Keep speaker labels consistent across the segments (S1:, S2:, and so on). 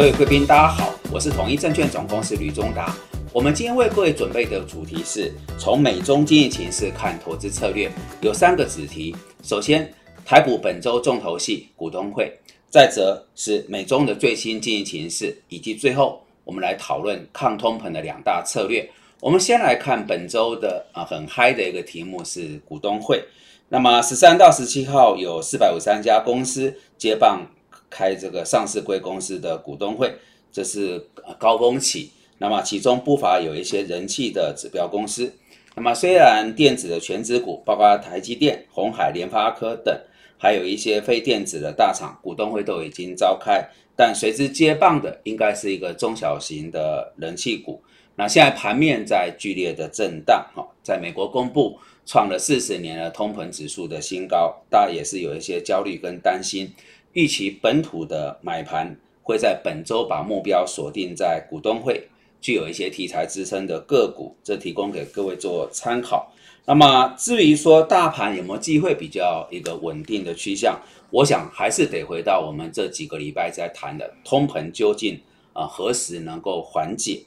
S1: 各位贵宾，大家好，我是统一证券总公司吕中达。我们今天为各位准备的主题是从美中经济情势看投资策略，有三个子题。首先，台股本周重头戏股东会；再则是美中的最新经济情势，以及最后我们来讨论抗通膨的两大策略。我们先来看本周的啊很嗨的一个题目是股东会。那么十三到十七号有四百五十三家公司接棒开这个上市贵公司的股东会，这是高峰期。那么其中不乏有一些人气的指标公司。那么虽然电子的全指股，包括台积电、红海、联发科等，还有一些非电子的大厂股东会都已经召开，但随之接棒的应该是一个中小型的人气股。那现在盘面在剧烈的震荡，哈，在美国公布创了四十年的通膨指数的新高，大家也是有一些焦虑跟担心，预期本土的买盘会在本周把目标锁定在股东会。具有一些题材支撑的个股，这提供给各位做参考。那么至于说大盘有没有机会比较一个稳定的趋向，我想还是得回到我们这几个礼拜在谈的通膨究竟啊何时能够缓解，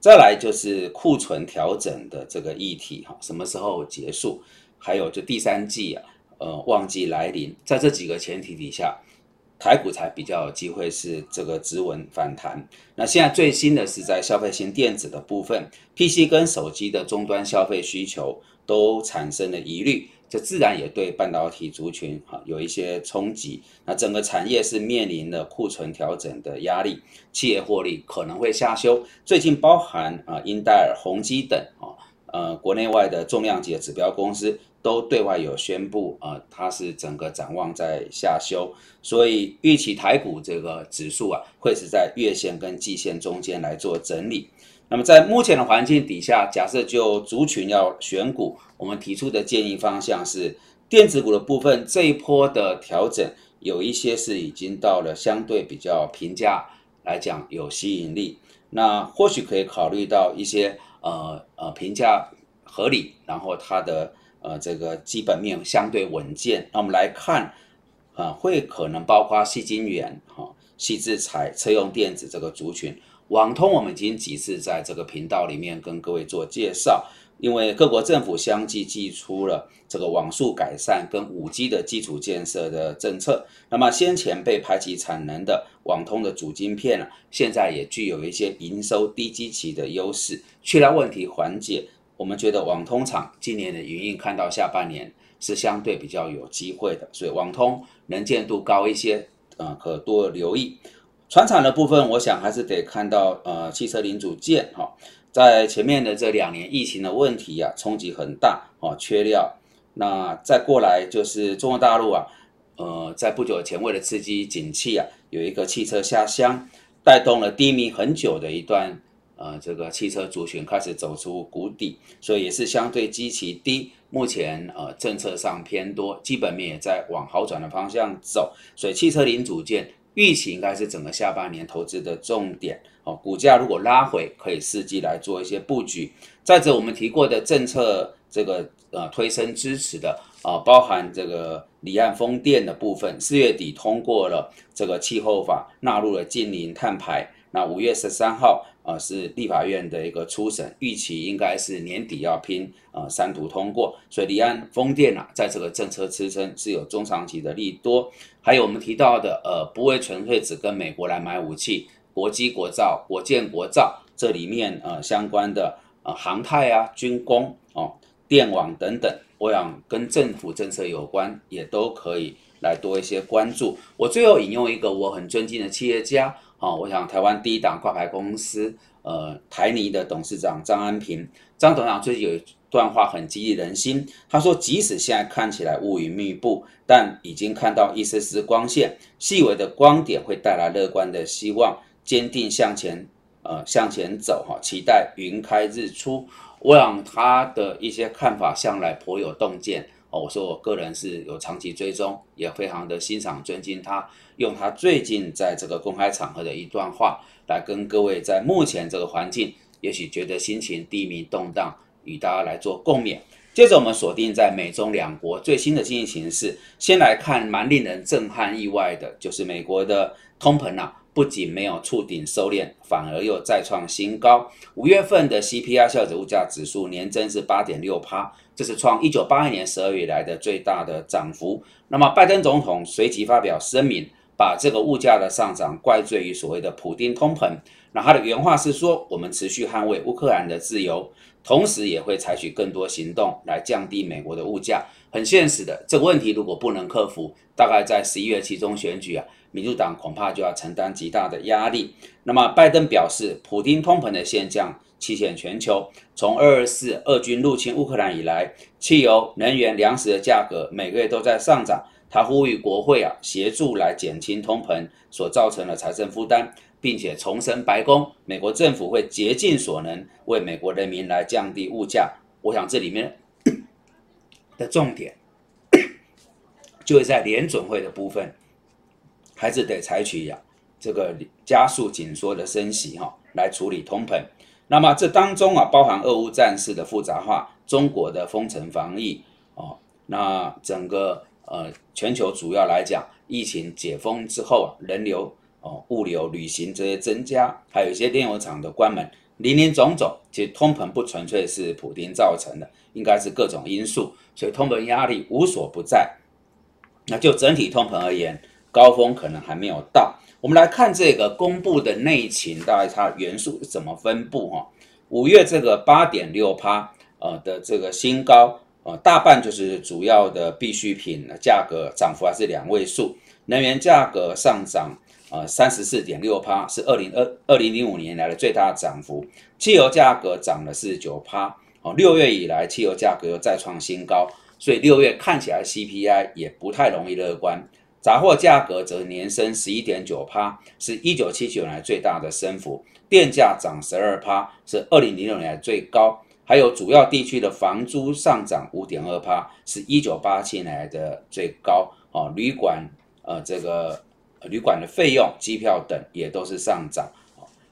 S1: 再来就是库存调整的这个议题哈，什么时候结束？还有就第三季啊，呃旺季来临，在这几个前提底下。台股才比较有机会是这个止稳反弹。那现在最新的是在消费型电子的部分，PC 跟手机的终端消费需求都产生了疑虑，这自然也对半导体族群哈有一些冲击。那整个产业是面临了库存调整的压力，企业获利可能会下修。最近包含啊英戴尔、宏基等啊呃国内外的重量级的指标公司。都对外有宣布，呃，它是整个展望在下修，所以预期台股这个指数啊，会是在月线跟季线中间来做整理。那么在目前的环境底下，假设就族群要选股，我们提出的建议方向是，电子股的部分这一波的调整，有一些是已经到了相对比较平价来讲有吸引力，那或许可以考虑到一些呃呃评价合理，然后它的。呃，这个基本面相对稳健。那我们来看，啊，会可能包括细晶圆、哈、细制材、车用电子这个族群。网通我们已经几次在这个频道里面跟各位做介绍，因为各国政府相继寄出了这个网速改善跟五 G 的基础建设的政策。那么先前被排挤产能的网通的主晶片呢，现在也具有一些营收低基期的优势，去了问题缓解。我们觉得网通厂今年的营运看到下半年是相对比较有机会的，所以网通能见度高一些，呃，可多留意。船厂的部分，我想还是得看到，呃，汽车零组件哈，在前面的这两年疫情的问题啊，冲击很大哦，缺料。那再过来就是中国大陆啊，呃，在不久前为了刺激景气啊，有一个汽车下乡，带动了低迷很久的一段。呃，这个汽车族群开始走出谷底，所以也是相对基期低。目前呃政策上偏多，基本面也在往好转的方向走，所以汽车零组件预期应该是整个下半年投资的重点。哦，股价如果拉回，可以伺机来做一些布局。再者，我们提过的政策这个呃推升支持的啊，包含这个离岸风电的部分，四月底通过了这个气候法，纳入了近零碳排。那五月十三号。啊，是立法院的一个初审，预期应该是年底要拼啊三读通过，所以离岸风电啊，在这个政策支撑是有中长期的利多。还有我们提到的，呃，不会纯粹只跟美国来买武器，国机国造、国建国造，这里面呃相关的呃航太啊、军工哦、电网等等，我想跟政府政策有关，也都可以来多一些关注。我最后引用一个我很尊敬的企业家。啊，我想台湾第一档挂牌公司，呃，台泥的董事长张安平，张董事长最近有一段话很激励人心。他说，即使现在看起来乌云密布，但已经看到一丝丝光线，细微的光点会带来乐观的希望，坚定向前，呃，向前走哈，期待云开日出。我想他的一些看法向来颇有洞见。哦，我说我个人是有长期追踪，也非常的欣赏尊敬他，用他最近在这个公开场合的一段话来跟各位在目前这个环境，也许觉得心情低迷动荡，与大家来做共勉。接着我们锁定在美中两国最新的经济形势，先来看蛮令人震撼意外的，就是美国的通膨啊，不仅没有触顶收敛，反而又再创新高。五月份的 CPI 消费物价指数年增是八点六趴，这是创一九八二年十二月来的最大的涨幅。那么拜登总统随即发表声明，把这个物价的上涨怪罪于所谓的普丁通膨。那他的原话是说：“我们持续捍卫乌克兰的自由，同时也会采取更多行动来降低美国的物价。”很现实的，这个问题如果不能克服，大概在十一月期中选举啊，民主党恐怕就要承担极大的压力。那么拜登表示，普丁通膨的现象期显全球。从二二四俄军入侵乌克兰以来，汽油、能源、粮食的价格每个月都在上涨。他呼吁国会啊，协助来减轻通膨所造成的财政负担。并且重申，白宫、美国政府会竭尽所能为美国人民来降低物价。我想这里面的重点，就会在联准会的部分，还是得采取呀这个加速紧缩的升息哈，来处理通膨。那么这当中啊，包含俄乌战事的复杂化、中国的封城防疫哦，那整个呃全球主要来讲，疫情解封之后啊，人流。哦，物流、旅行这些增加，还有一些炼油厂的关门，林林总总，其实通膨不纯粹是普丁造成的，应该是各种因素，所以通膨压力无所不在。那就整体通膨而言，高峰可能还没有到。我们来看这个公布的内情，大概它元素怎么分布哈？五月这个八点六趴呃的这个新高，呃大半就是主要的必需品的价格涨幅还是两位数，能源价格上涨。呃，三十四点六趴是二零二二零零五年来的最大涨幅，汽油价格涨了四十九趴，哦，六月以来汽油价格又再创新高，所以六月看起来 CPI 也不太容易乐观。杂货价格则年升十一点九趴，是一九七九年最大的升幅，电价涨十二趴，是二零零六年最高，还有主要地区的房租上涨五点二趴，是一九八七年的最高，哦，旅馆呃这个。旅馆的费用、机票等也都是上涨。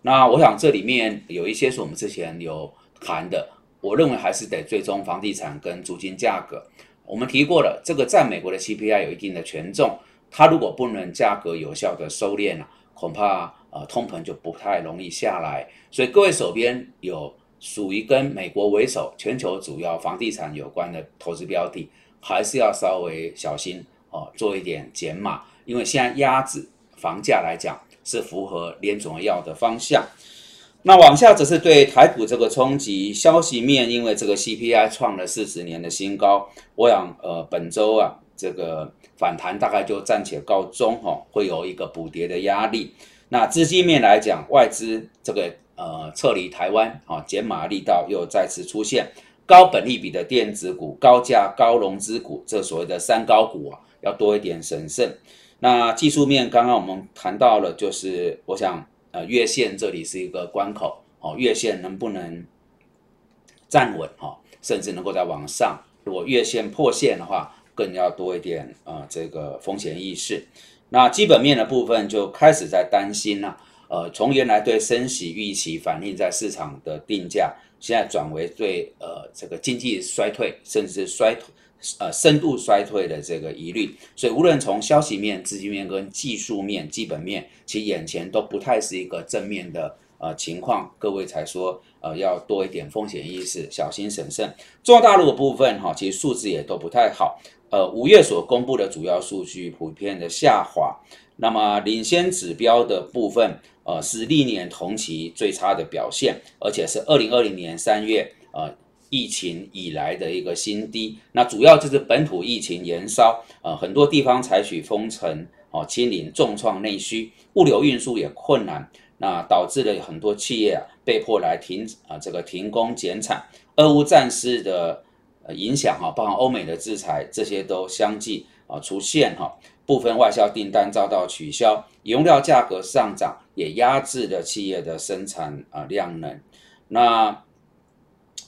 S1: 那我想这里面有一些是我们之前有谈的，我认为还是得追踪房地产跟租金价格。我们提过了，这个在美国的 CPI 有一定的权重，它如果不能价格有效的收敛了，恐怕呃通膨就不太容易下来。所以各位手边有属于跟美国为首、全球主要房地产有关的投资标的，还是要稍微小心哦，做一点减码。因为现在压制房价来讲是符合联总要的方向，那往下则是对台股这个冲击消息面，因为这个 CPI 创了四十年的新高，我想呃本周啊这个反弹大概就暂且告终哈，会有一个补跌的压力。那资金面来讲，外资这个呃撤离台湾啊减码力道又再次出现，高本利比的电子股、高价高融资股，这所谓的三高股啊，要多一点审慎。那技术面，刚刚我们谈到了，就是我想，呃，月线这里是一个关口，哦，月线能不能站稳，哈，甚至能够在往上，如果月线破线的话，更要多一点，呃，这个风险意识。那基本面的部分就开始在担心了，呃，从原来对升息预期反映在市场的定价，现在转为对，呃，这个经济衰退，甚至是衰退。呃，深度衰退的这个疑虑，所以无论从消息面、资金面跟技术面、基本面，其实眼前都不太是一个正面的呃情况。各位才说，呃，要多一点风险意识，小心审慎。中大陆的部分哈，其实数字也都不太好。呃，五月所公布的主要数据普遍的下滑，那么领先指标的部分，呃，是历年同期最差的表现，而且是二零二零年三月，呃。疫情以来的一个新低，那主要就是本土疫情延烧，呃，很多地方采取封城，哦，清零，重创内需，物流运输也困难，那导致了很多企业啊被迫来停啊这个停工减产，俄乌战事的呃影响哈，包含欧美的制裁，这些都相继啊出现哈，部分外销订单遭到取消，原料价格上涨也压制了企业的生产啊量能，那。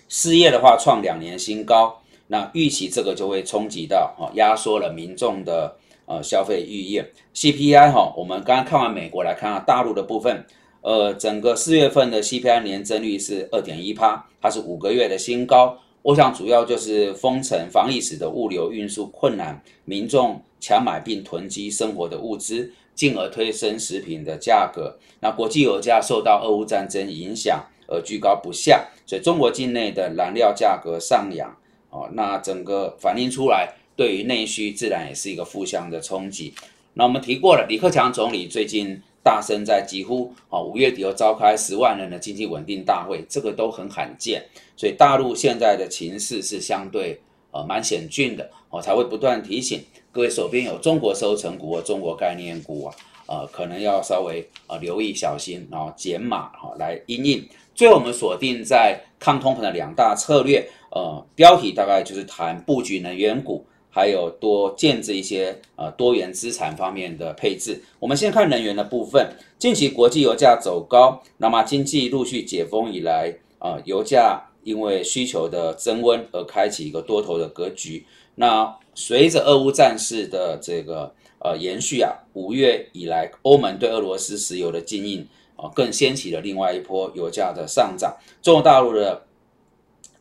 S1: 失业的话创两年新高，那预期这个就会冲击到哈，压缩了民众的呃消费意愿。CPI 哈，我们刚刚看完美国，来看大陆的部分，呃，整个四月份的 CPI 年增率是二点一趴，它是五个月的新高。我想主要就是封城防疫使得物流运输困难，民众抢买并囤积生活的物资，进而推升食品的价格。那国际油价受到俄乌战争影响而居高不下，所以中国境内的燃料价格上扬，哦，那整个反映出来，对于内需自然也是一个负向的冲击。那我们提过了，李克强总理最近。大声在几乎啊五月底又召开十万人的经济稳定大会，这个都很罕见，所以大陆现在的情势是相对呃蛮险峻的，我才会不断提醒各位手边有中国收成股或中国概念股啊，呃可能要稍微呃留意小心，然后减码哈来应应。最后我们锁定在抗通膨的两大策略，呃标题大概就是谈布局能源股。还有多建制一些呃多元资产方面的配置。我们先看能源的部分，近期国际油价走高，那么经济陆续解封以来，啊油价因为需求的增温而开启一个多头的格局。那随着俄乌战事的这个呃延续啊，五月以来欧盟对俄罗斯石油的禁运啊，更掀起了另外一波油价的上涨。中国大陆的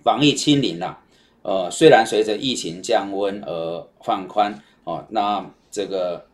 S1: 防疫清零啊。呃，虽然随着疫情降温而放宽哦，那这个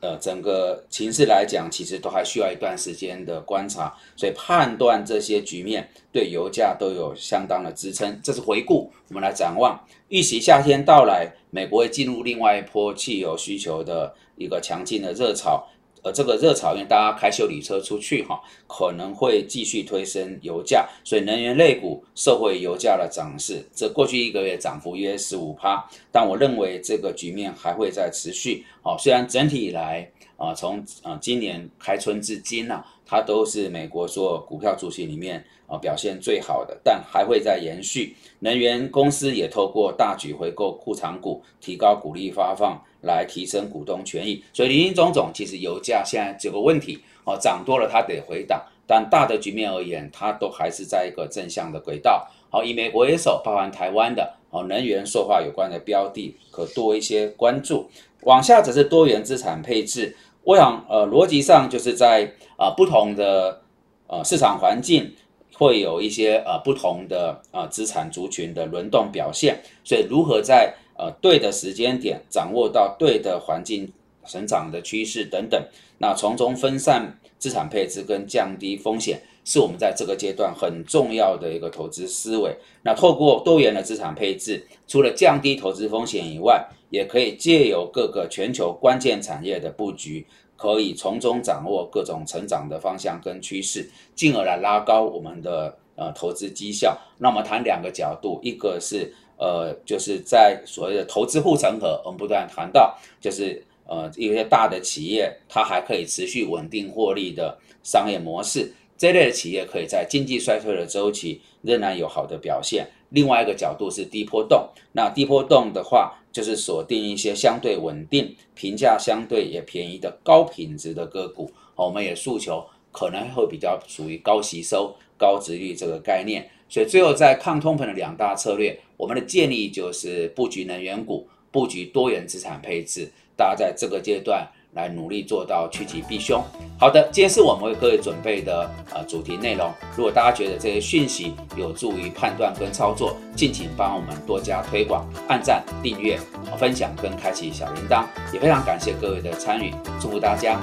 S1: 呃整个情势来讲，其实都还需要一段时间的观察，所以判断这些局面对油价都有相当的支撑。这是回顾，我们来展望，预期夏天到来，美国会进入另外一波汽油需求的一个强劲的热潮。而这个热潮，因为大家开修理车出去哈，可能会继续推升油价，所以能源类股受惠油价的涨势，这过去一个月涨幅约十五趴，但我认为这个局面还会再持续。好，虽然整体以来啊，从啊今年开春至今呢，它都是美国所有股票主席里面啊表现最好的，但还会再延续。能源公司也透过大举回购库藏股，提高股利发放。来提升股东权益，所以林林总总，其实油价现在这个问题哦，涨多了它得回档，但大的局面而言，它都还是在一个正向的轨道。好，以美国为首，包含台湾的哦能源塑化有关的标的，可多一些关注。往下则是多元资产配置，我想呃逻辑上就是在啊不同的呃市场环境会有一些呃不同的呃资产族群的轮动表现，所以如何在呃，对的时间点掌握到对的环境成长的趋势等等，那从中分散资产配置跟降低风险，是我们在这个阶段很重要的一个投资思维。那透过多元的资产配置，除了降低投资风险以外，也可以借由各个全球关键产业的布局，可以从中掌握各种成长的方向跟趋势，进而来拉高我们的呃投资绩效。那么谈两个角度，一个是。呃，就是在所谓的投资护城河，我们不断谈到，就是呃一些大的企业，它还可以持续稳定获利的商业模式，这类的企业可以在经济衰退的周期仍然有好的表现。另外一个角度是低波动，那低波动的话，就是锁定一些相对稳定、评价相对也便宜的高品质的个股。我们也诉求可能会比较属于高吸收、高值率这个概念。所以最后在抗通膨的两大策略，我们的建议就是布局能源股，布局多元资产配置。大家在这个阶段来努力做到趋吉避凶。好的，今天是我们为各位准备的呃主题内容。如果大家觉得这些讯息有助于判断跟操作，敬请帮我们多加推广、按赞、订阅、分享跟开启小铃铛。也非常感谢各位的参与，祝福大家。